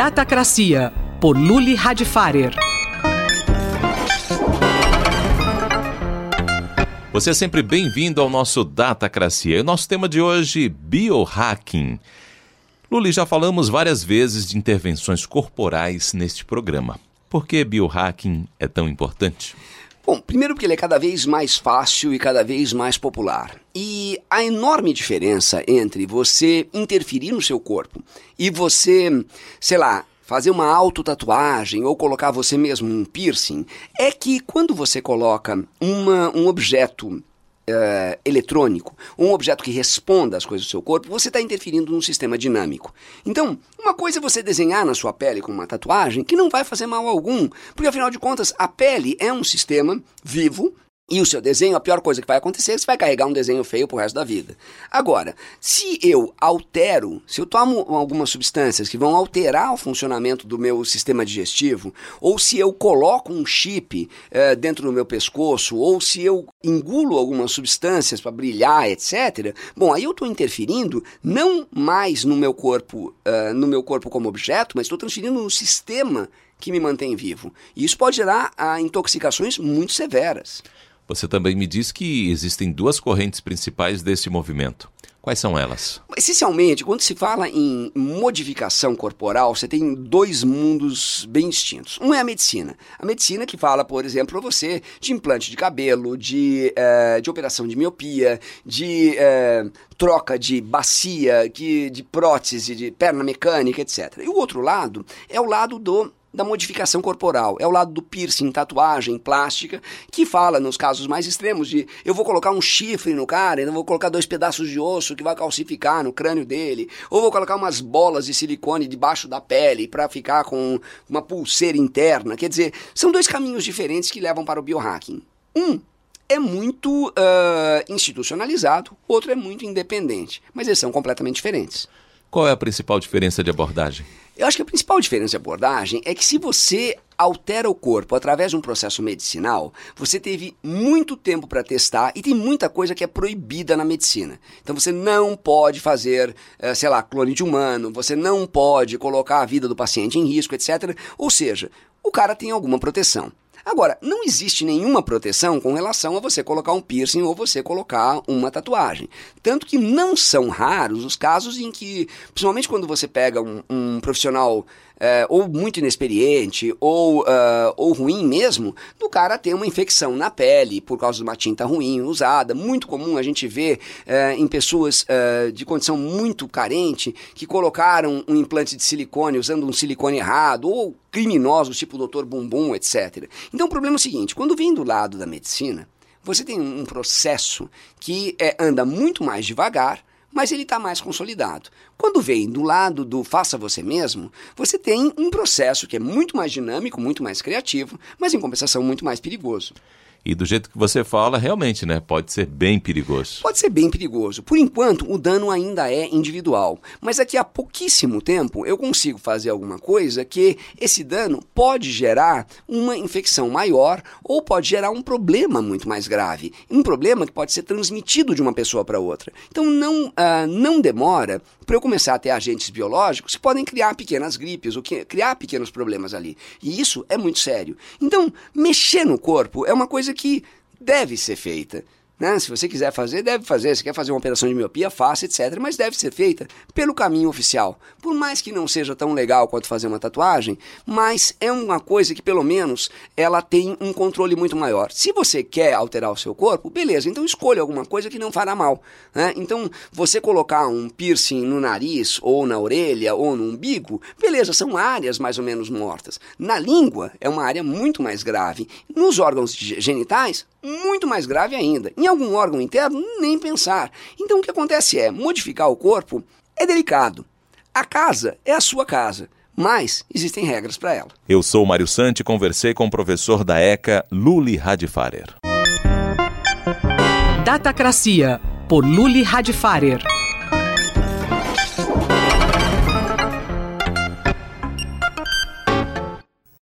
Datacracia, por Luli Radfarer. Você é sempre bem-vindo ao nosso Datacracia. E o nosso tema de hoje, biohacking. Luli, já falamos várias vezes de intervenções corporais neste programa. Por que biohacking é tão importante? Bom, primeiro porque ele é cada vez mais fácil e cada vez mais popular. E a enorme diferença entre você interferir no seu corpo e você, sei lá, fazer uma autotatuagem ou colocar você mesmo um piercing é que quando você coloca uma, um objeto uh, eletrônico, um objeto que responda às coisas do seu corpo, você está interferindo num sistema dinâmico. Então, uma coisa é você desenhar na sua pele com uma tatuagem que não vai fazer mal algum, porque afinal de contas a pele é um sistema vivo e o seu desenho, a pior coisa que vai acontecer é que você vai carregar um desenho feio pro resto da vida. Agora, se eu altero, se eu tomo algumas substâncias que vão alterar o funcionamento do meu sistema digestivo, ou se eu coloco um chip uh, dentro do meu pescoço, ou se eu engulo algumas substâncias para brilhar, etc. Bom, aí eu estou interferindo não mais no meu corpo, uh, no meu corpo como objeto, mas estou transferindo no sistema que me mantém vivo. E isso pode gerar uh, intoxicações muito severas. Você também me diz que existem duas correntes principais desse movimento. Quais são elas? Essencialmente, quando se fala em modificação corporal, você tem dois mundos bem distintos. Um é a medicina. A medicina que fala, por exemplo, para você de implante de cabelo, de, uh, de operação de miopia, de uh, troca de bacia, de, de prótese, de perna mecânica, etc. E o outro lado é o lado do da modificação corporal, é o lado do piercing, tatuagem, plástica, que fala nos casos mais extremos de eu vou colocar um chifre no cara, eu vou colocar dois pedaços de osso que vai calcificar no crânio dele, ou vou colocar umas bolas de silicone debaixo da pele para ficar com uma pulseira interna. Quer dizer, são dois caminhos diferentes que levam para o biohacking. Um é muito uh, institucionalizado, outro é muito independente, mas eles são completamente diferentes. Qual é a principal diferença de abordagem? Eu acho que a principal diferença de abordagem é que se você altera o corpo através de um processo medicinal, você teve muito tempo para testar e tem muita coisa que é proibida na medicina. Então você não pode fazer, eh, sei lá, clone de humano, você não pode colocar a vida do paciente em risco, etc. Ou seja, o cara tem alguma proteção. Agora, não existe nenhuma proteção com relação a você colocar um piercing ou você colocar uma tatuagem. Tanto que não são raros os casos em que, principalmente quando você pega um, um profissional é, ou muito inexperiente, ou, uh, ou ruim mesmo, do cara ter uma infecção na pele por causa de uma tinta ruim usada. Muito comum a gente ver uh, em pessoas de condição muito carente que colocaram um implante de silicone usando um silicone errado, ou criminosos tipo o. Bumbum, etc. Então o problema é o seguinte: quando vem do lado da medicina, você tem um processo que é, anda muito mais devagar mas ele está mais consolidado. Quando vem do lado do faça você mesmo, você tem um processo que é muito mais dinâmico, muito mais criativo, mas em compensação muito mais perigoso. E do jeito que você fala, realmente, né? Pode ser bem perigoso. Pode ser bem perigoso. Por enquanto, o dano ainda é individual. Mas daqui a pouquíssimo tempo eu consigo fazer alguma coisa que esse dano pode gerar uma infecção maior ou pode gerar um problema muito mais grave. Um problema que pode ser transmitido de uma pessoa para outra. Então não, uh, não demora para eu começar a ter agentes biológicos que podem criar pequenas gripes ou que, criar pequenos problemas ali. E isso é muito sério. Então, mexer no corpo é uma coisa coisa que deve ser feita. Né? Se você quiser fazer, deve fazer. Se quer fazer uma operação de miopia, faça, etc. Mas deve ser feita pelo caminho oficial. Por mais que não seja tão legal quanto fazer uma tatuagem, mas é uma coisa que, pelo menos, ela tem um controle muito maior. Se você quer alterar o seu corpo, beleza, então escolha alguma coisa que não fará mal. Né? Então, você colocar um piercing no nariz, ou na orelha, ou no umbigo, beleza, são áreas mais ou menos mortas. Na língua, é uma área muito mais grave. Nos órgãos genitais, muito mais grave ainda. Em algum órgão interno, nem pensar. Então o que acontece é, modificar o corpo é delicado. A casa é a sua casa, mas existem regras para ela. Eu sou Mário Santi e conversei com o professor da ECA, Luli Radfarer. Datacracia, por Luli Radfarer.